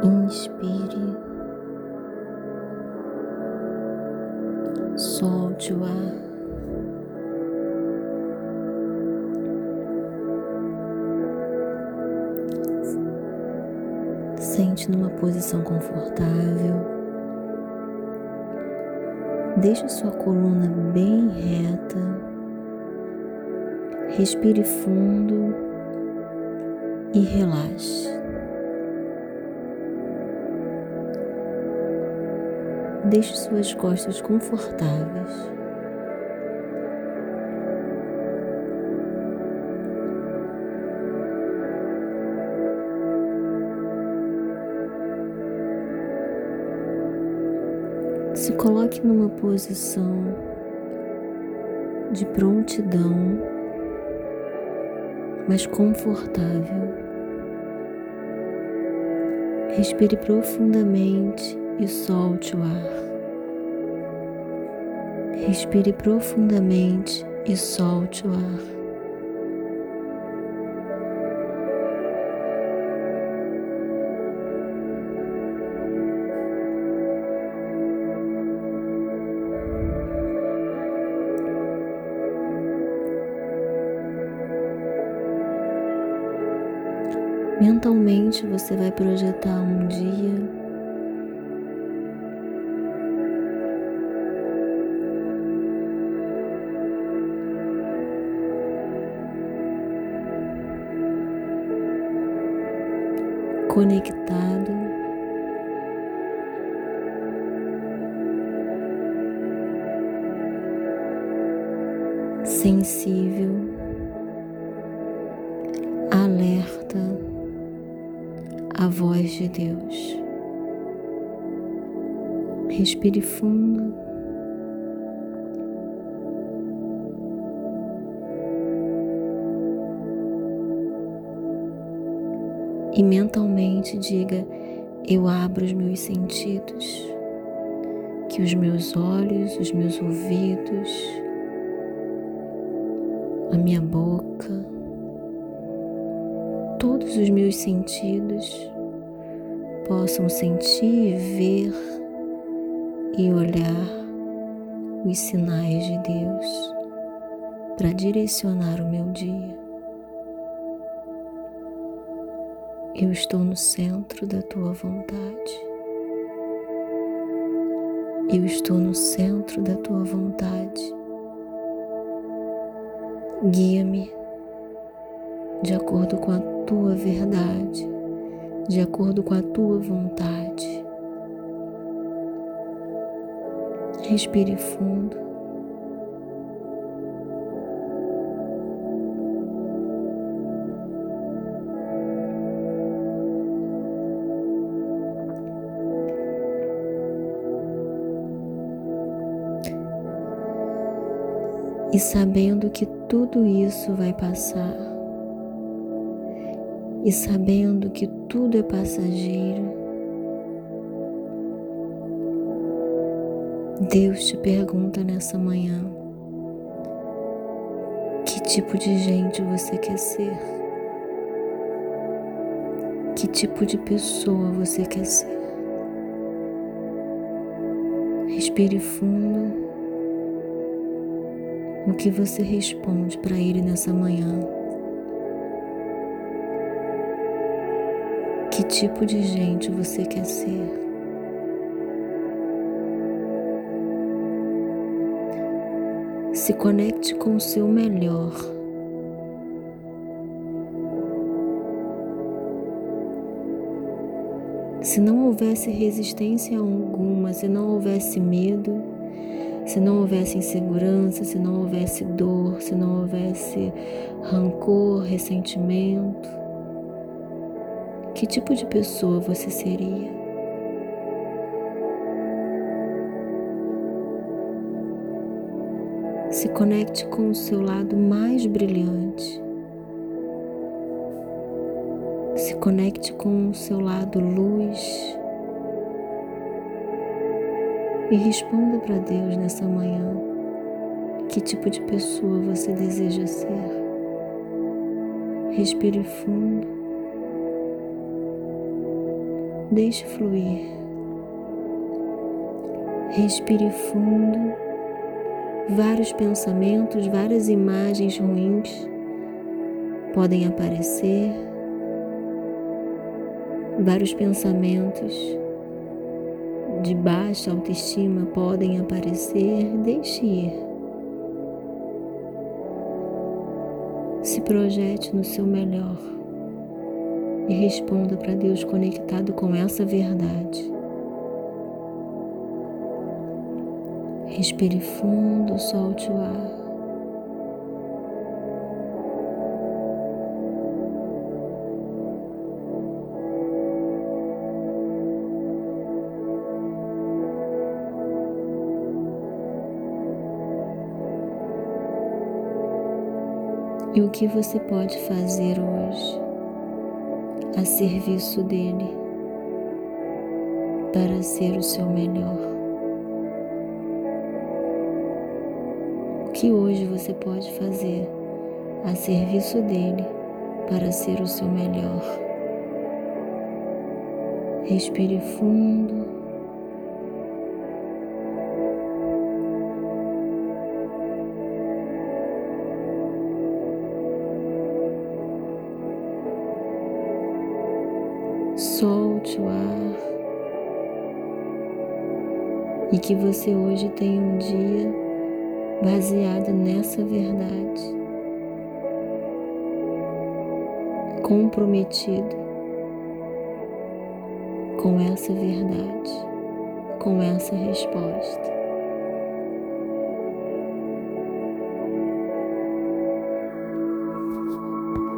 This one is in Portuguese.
Inspire, solte o ar. Sente numa posição confortável. Deixe sua coluna bem reta. Respire fundo e relaxe. Deixe suas costas confortáveis. Se coloque numa posição de prontidão, mas confortável. Respire profundamente e solte o ar. Respire profundamente e solte o ar. Mentalmente você vai projetar um dia conectado sensível, alerta à voz de Deus. Respire fundo. E mentalmente diga: Eu abro os meus sentidos, que os meus olhos, os meus ouvidos, a minha boca, todos os meus sentidos possam sentir, ver e olhar os sinais de Deus para direcionar o meu dia. Eu estou no centro da tua vontade. Eu estou no centro da tua vontade. Guia-me de acordo com a tua verdade, de acordo com a tua vontade. Respire fundo. E sabendo que tudo isso vai passar, e sabendo que tudo é passageiro, Deus te pergunta nessa manhã: que tipo de gente você quer ser? Que tipo de pessoa você quer ser? Respire fundo o que você responde para Ele nessa manhã. Que tipo de gente você quer ser? Se conecte com o seu melhor. Se não houvesse resistência alguma, se não houvesse medo, se não houvesse insegurança, se não houvesse dor, se não houvesse rancor, ressentimento, que tipo de pessoa você seria? Se conecte com o seu lado mais brilhante. Se conecte com o seu lado luz e responda para Deus nessa manhã que tipo de pessoa você deseja ser. Respire fundo Deixe fluir. Respire fundo. Vários pensamentos, várias imagens ruins podem aparecer. Vários pensamentos de baixa autoestima podem aparecer. Deixe ir. Se projete no seu melhor e responda para Deus conectado com essa verdade. Respire fundo, solte o ar. E o que você pode fazer hoje? a serviço dele para ser o seu melhor. O que hoje você pode fazer a serviço dele para ser o seu melhor? Respire fundo. Solte o ar e que você hoje tenha um dia baseado nessa verdade, comprometido com essa verdade, com essa resposta.